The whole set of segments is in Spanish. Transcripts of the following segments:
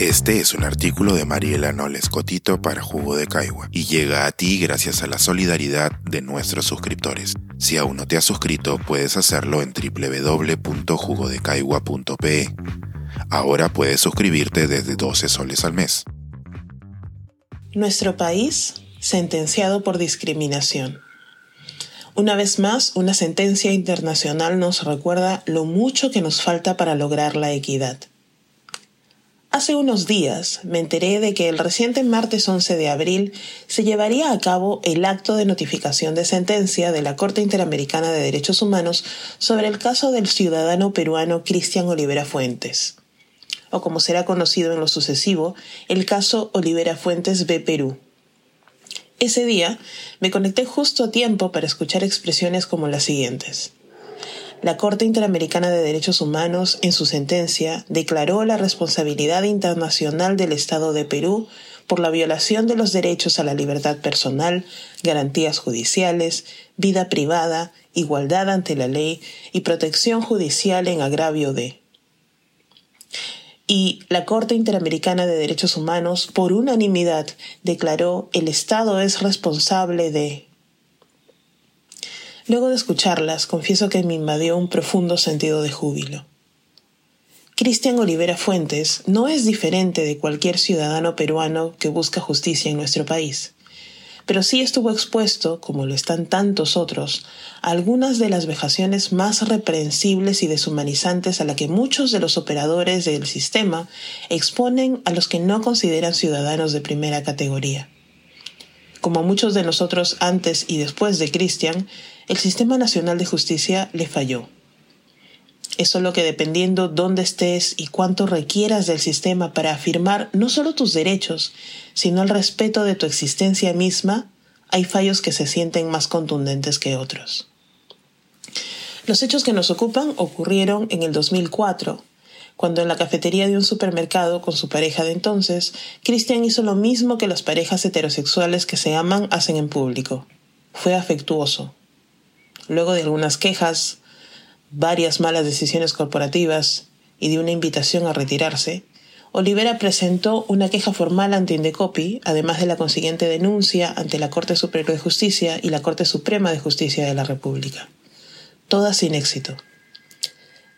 Este es un artículo de Mariela Noles Cotito para Jugo de Caigua y llega a ti gracias a la solidaridad de nuestros suscriptores. Si aún no te has suscrito, puedes hacerlo en www.jugodecaigua.pe. Ahora puedes suscribirte desde 12 soles al mes. Nuestro país sentenciado por discriminación. Una vez más, una sentencia internacional nos recuerda lo mucho que nos falta para lograr la equidad. Hace unos días me enteré de que el reciente martes 11 de abril se llevaría a cabo el acto de notificación de sentencia de la Corte Interamericana de Derechos Humanos sobre el caso del ciudadano peruano Cristian Olivera Fuentes, o como será conocido en lo sucesivo, el caso Olivera Fuentes B. Perú. Ese día me conecté justo a tiempo para escuchar expresiones como las siguientes. La Corte Interamericana de Derechos Humanos, en su sentencia, declaró la responsabilidad internacional del Estado de Perú por la violación de los derechos a la libertad personal, garantías judiciales, vida privada, igualdad ante la ley y protección judicial en agravio de. Y la Corte Interamericana de Derechos Humanos, por unanimidad, declaró el Estado es responsable de Luego de escucharlas, confieso que me invadió un profundo sentido de júbilo. Cristian Olivera Fuentes no es diferente de cualquier ciudadano peruano que busca justicia en nuestro país, pero sí estuvo expuesto, como lo están tantos otros, a algunas de las vejaciones más reprensibles y deshumanizantes a la que muchos de los operadores del sistema exponen a los que no consideran ciudadanos de primera categoría. Como muchos de nosotros antes y después de Cristian, el Sistema Nacional de Justicia le falló. Es solo que dependiendo dónde estés y cuánto requieras del sistema para afirmar no solo tus derechos, sino el respeto de tu existencia misma, hay fallos que se sienten más contundentes que otros. Los hechos que nos ocupan ocurrieron en el 2004, cuando en la cafetería de un supermercado con su pareja de entonces, Christian hizo lo mismo que las parejas heterosexuales que se aman hacen en público. Fue afectuoso. Luego de algunas quejas, varias malas decisiones corporativas y de una invitación a retirarse, Olivera presentó una queja formal ante Indecopi, además de la consiguiente denuncia ante la Corte Superior de Justicia y la Corte Suprema de Justicia de la República. Todas sin éxito.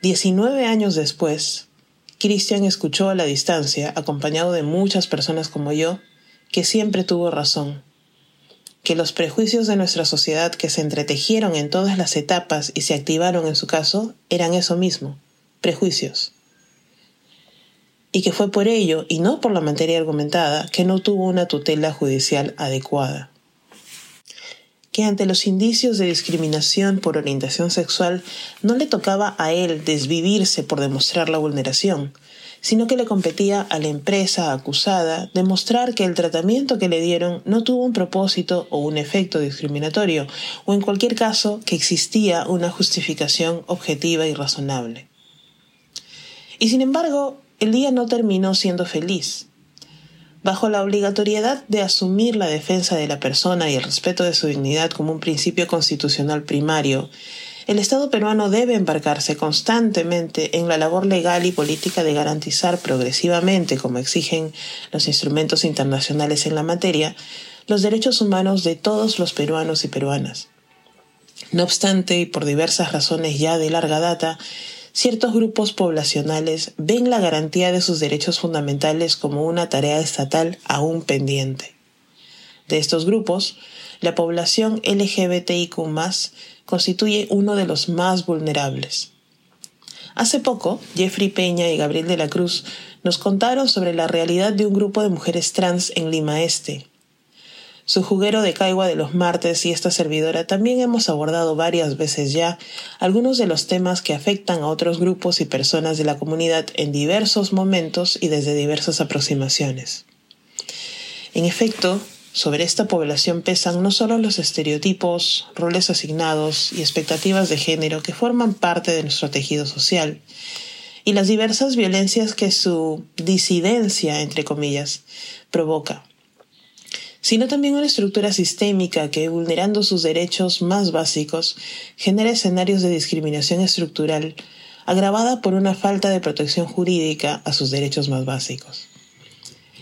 Diecinueve años después, Christian escuchó a la distancia, acompañado de muchas personas como yo, que siempre tuvo razón, que los prejuicios de nuestra sociedad que se entretejieron en todas las etapas y se activaron en su caso eran eso mismo, prejuicios. Y que fue por ello, y no por la materia argumentada, que no tuvo una tutela judicial adecuada que ante los indicios de discriminación por orientación sexual no le tocaba a él desvivirse por demostrar la vulneración, sino que le competía a la empresa acusada demostrar que el tratamiento que le dieron no tuvo un propósito o un efecto discriminatorio, o en cualquier caso que existía una justificación objetiva y razonable. Y sin embargo, el día no terminó siendo feliz bajo la obligatoriedad de asumir la defensa de la persona y el respeto de su dignidad como un principio constitucional primario, el Estado peruano debe embarcarse constantemente en la labor legal y política de garantizar progresivamente, como exigen los instrumentos internacionales en la materia, los derechos humanos de todos los peruanos y peruanas. No obstante, y por diversas razones ya de larga data, ciertos grupos poblacionales ven la garantía de sus derechos fundamentales como una tarea estatal aún pendiente. De estos grupos, la población LGBTIQ constituye uno de los más vulnerables. Hace poco, Jeffrey Peña y Gabriel de la Cruz nos contaron sobre la realidad de un grupo de mujeres trans en Lima Este, su juguero de caigua de los martes y esta servidora también hemos abordado varias veces ya algunos de los temas que afectan a otros grupos y personas de la comunidad en diversos momentos y desde diversas aproximaciones. En efecto, sobre esta población pesan no solo los estereotipos, roles asignados y expectativas de género que forman parte de nuestro tejido social, y las diversas violencias que su disidencia, entre comillas, provoca sino también una estructura sistémica que, vulnerando sus derechos más básicos, genera escenarios de discriminación estructural agravada por una falta de protección jurídica a sus derechos más básicos.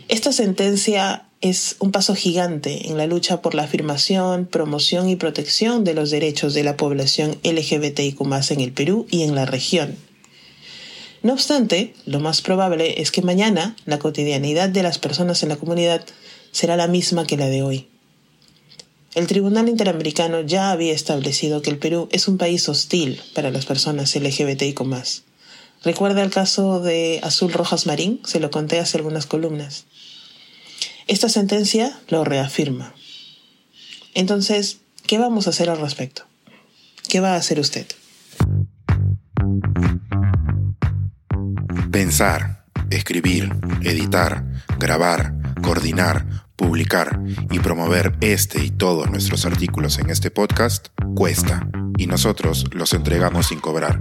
Esta sentencia es un paso gigante en la lucha por la afirmación, promoción y protección de los derechos de la población LGBTIQ en el Perú y en la región. No obstante, lo más probable es que mañana la cotidianidad de las personas en la comunidad será la misma que la de hoy. El Tribunal Interamericano ya había establecido que el Perú es un país hostil para las personas LGBTIQ. ¿Recuerda el caso de Azul Rojas Marín? Se lo conté hace algunas columnas. Esta sentencia lo reafirma. Entonces, ¿qué vamos a hacer al respecto? ¿Qué va a hacer usted? Pensar, escribir, editar, grabar, coordinar, publicar y promover este y todos nuestros artículos en este podcast cuesta y nosotros los entregamos sin cobrar.